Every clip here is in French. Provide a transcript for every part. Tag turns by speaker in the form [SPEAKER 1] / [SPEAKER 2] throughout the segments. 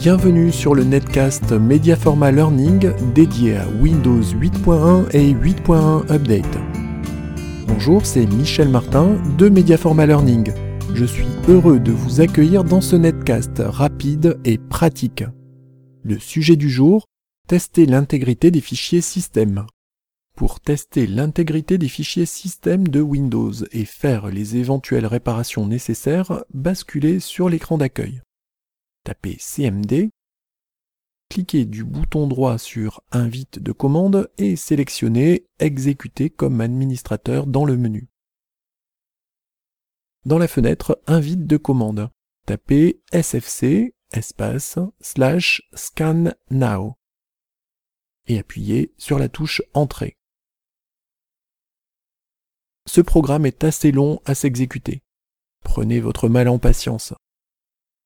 [SPEAKER 1] Bienvenue sur le netcast Mediaforma Learning dédié à Windows 8.1 et 8.1 Update. Bonjour, c'est Michel Martin de Mediaforma Learning. Je suis heureux de vous accueillir dans ce netcast rapide et pratique. Le sujet du jour, tester l'intégrité des fichiers système. Pour tester l'intégrité des fichiers système de Windows et faire les éventuelles réparations nécessaires, basculez sur l'écran d'accueil tapez CMD, cliquez du bouton droit sur Invite de commande et sélectionnez Exécuter comme administrateur dans le menu. Dans la fenêtre Invite de commande, tapez SFC espace slash scan now et appuyez sur la touche Entrée. Ce programme est assez long à s'exécuter. Prenez votre mal en patience.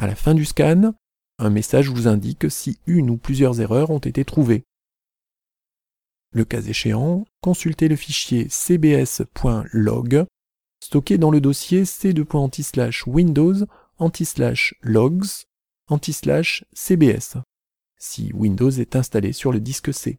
[SPEAKER 1] À la fin du scan, un message vous indique si une ou plusieurs erreurs ont été trouvées. Le cas échéant, consultez le fichier cbs.log stocké dans le dossier c2.anti/windows anti/logs anti/cbs si Windows est installé sur le disque C.